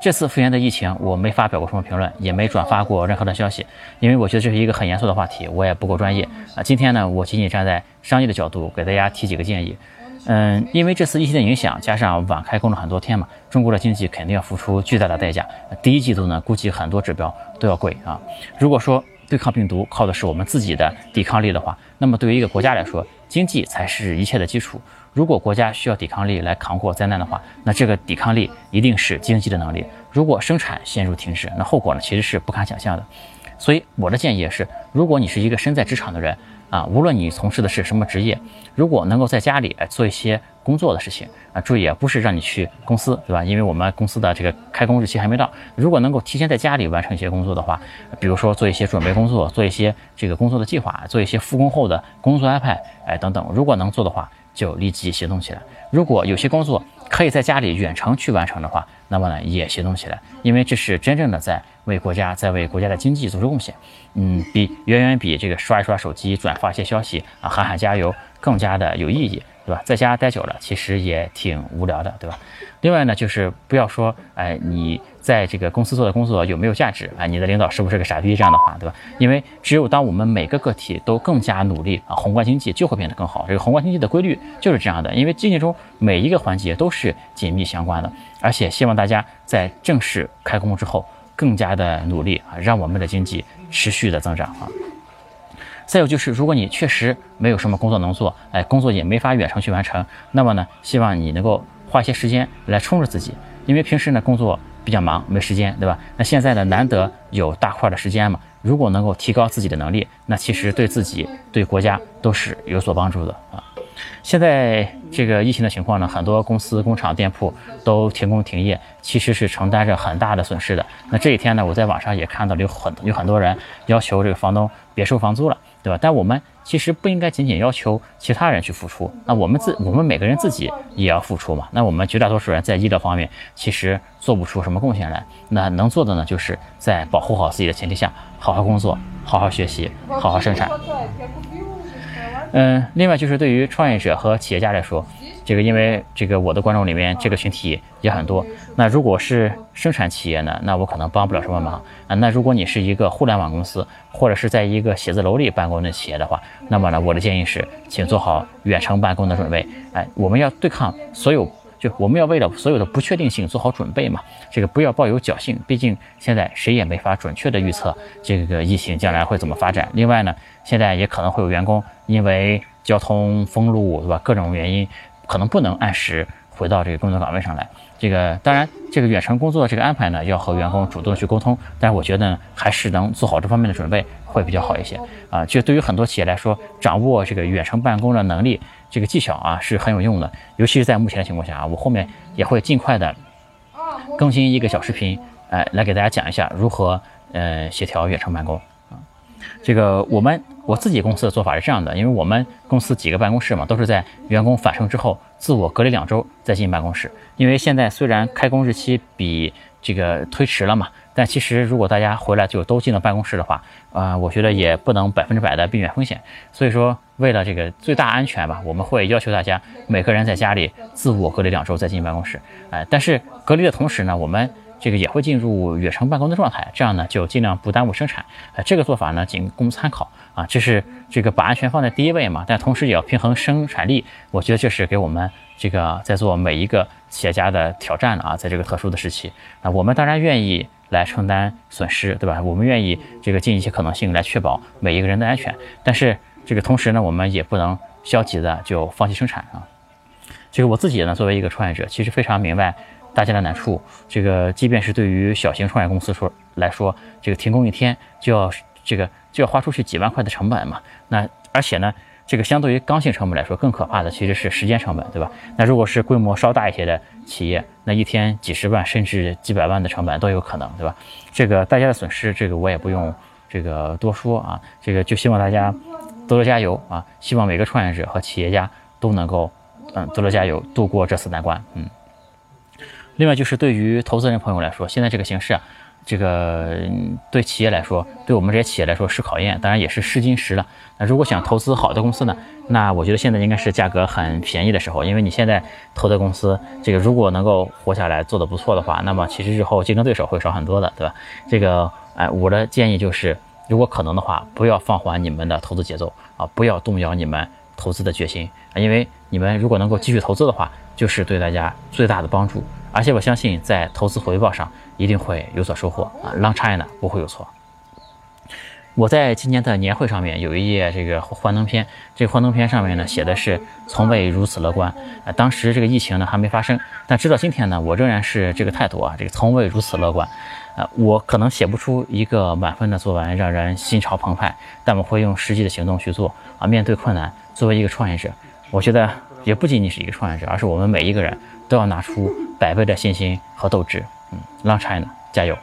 这次复原的疫情，我没发表过什么评论，也没转发过任何的消息，因为我觉得这是一个很严肃的话题，我也不够专业啊。今天呢，我仅仅站在商业的角度给大家提几个建议。嗯，因为这次疫情的影响，加上晚开工了很多天嘛，中国的经济肯定要付出巨大的代价。第一季度呢，估计很多指标都要贵啊。如果说对抗病毒靠的是我们自己的抵抗力的话，那么对于一个国家来说，经济才是一切的基础。如果国家需要抵抗力来扛过灾难的话，那这个抵抗力一定是经济的能力。如果生产陷入停滞，那后果呢其实是不堪想象的。所以我的建议也是，如果你是一个身在职场的人啊，无论你从事的是什么职业，如果能够在家里做一些工作的事情啊，注意啊，不是让你去公司，对吧？因为我们公司的这个开工日期还没到。如果能够提前在家里完成一些工作的话，比如说做一些准备工作，做一些这个工作的计划，做一些复工后的工作安排，哎等等，如果能做的话。就立即行动起来。如果有些工作可以在家里远程去完成的话，那么呢也行动起来，因为这是真正的在为国家、在为国家的经济做出贡献。嗯，比远远比这个刷一刷手机、转发一些消息啊、喊喊加油更加的有意义，对吧？在家待久了，其实也挺无聊的，对吧？另外呢，就是不要说，哎，你。在这个公司做的工作有没有价值啊？你的领导是不是个傻逼？这样的话，对吧？因为只有当我们每个个体都更加努力啊，宏观经济就会变得更好。这个宏观经济的规律就是这样的，因为经济中每一个环节都是紧密相关的。而且希望大家在正式开工之后更加的努力啊，让我们的经济持续的增长啊。再有就是，如果你确实没有什么工作能做，哎，工作也没法远程去完成，那么呢，希望你能够花些时间来充实自己，因为平时呢工作。比较忙，没时间，对吧？那现在呢，难得有大块的时间嘛。如果能够提高自己的能力，那其实对自己、对国家都是有所帮助的啊。现在这个疫情的情况呢，很多公司、工厂、店铺都停工停业，其实是承担着很大的损失的。那这一天呢，我在网上也看到了有很有很多人要求这个房东别收房租了。对吧？但我们其实不应该仅仅要求其他人去付出，那我们自我们每个人自己也要付出嘛。那我们绝大多数人在医疗方面其实做不出什么贡献来，那能做的呢，就是在保护好自己的前提下，好好工作，好好学习，好好生产。嗯，另外就是对于创业者和企业家来说。这个因为这个我的观众里面这个群体也很多，那如果是生产企业呢，那我可能帮不了什么忙啊。那如果你是一个互联网公司，或者是在一个写字楼里办公的企业的话，那么呢，我的建议是，请做好远程办公的准备。哎，我们要对抗所有，就我们要为了所有的不确定性做好准备嘛。这个不要抱有侥幸，毕竟现在谁也没法准确的预测这个疫情将来会怎么发展。另外呢，现在也可能会有员工因为交通封路，对吧？各种原因。可能不能按时回到这个工作岗位上来。这个当然，这个远程工作这个安排呢，要和员工主动去沟通。但是我觉得，还是能做好这方面的准备会比较好一些啊。就对于很多企业来说，掌握这个远程办公的能力，这个技巧啊是很有用的。尤其是在目前的情况下啊，我后面也会尽快的更新一个小视频，哎，来给大家讲一下如何呃协调远程办公啊。这个我们我自己公司的做法是这样的，因为我们公司几个办公室嘛，都是在员工返程之后自我隔离两周再进办公室。因为现在虽然开工日期比这个推迟了嘛，但其实如果大家回来就都进了办公室的话，啊，我觉得也不能百分之百的避免风险。所以说，为了这个最大安全吧，我们会要求大家每个人在家里自我隔离两周再进办公室。哎，但是隔离的同时呢，我们。这个也会进入远程办公的状态，这样呢就尽量不耽误生产。呃，这个做法呢仅供参考啊，这是这个把安全放在第一位嘛，但同时也要平衡生产力。我觉得这是给我们这个在做每一个企业家的挑战了啊，在这个特殊的时期，那我们当然愿意来承担损失，对吧？我们愿意这个尽一切可能性来确保每一个人的安全，但是这个同时呢，我们也不能消极的就放弃生产啊。这个我自己呢，作为一个创业者，其实非常明白。大家的难处，这个即便是对于小型创业公司说来说，这个停工一天就要这个就要花出去几万块的成本嘛。那而且呢，这个相对于刚性成本来说，更可怕的其实是时间成本，对吧？那如果是规模稍大一些的企业，那一天几十万甚至几百万的成本都有可能，对吧？这个大家的损失，这个我也不用这个多说啊。这个就希望大家多多加油啊！希望每个创业者和企业家都能够嗯多多加油，度过这次难关，嗯。另外就是对于投资人朋友来说，现在这个形势啊，这个对企业来说，对我们这些企业来说是考验，当然也是试金石了。那如果想投资好的公司呢？那我觉得现在应该是价格很便宜的时候，因为你现在投的公司，这个如果能够活下来，做得不错的话，那么其实日后竞争对手会少很多的，对吧？这个，哎，我的建议就是，如果可能的话，不要放缓你们的投资节奏啊，不要动摇你们投资的决心啊，因为你们如果能够继续投资的话，就是对大家最大的帮助。而且我相信，在投资回报上一定会有所收获啊，Long China 不会有错。我在今年的年会上面有一页这个幻灯片，这幻灯片上面呢写的是从未如此乐观啊。当时这个疫情呢还没发生，但直到今天呢，我仍然是这个态度啊，这个从未如此乐观啊。我可能写不出一个满分的作文让人心潮澎湃，但我会用实际的行动去做啊。面对困难，作为一个创业者，我觉得也不仅仅是一个创业者，而是我们每一个人都要拿出百倍的信心和斗志。嗯让 China，加油！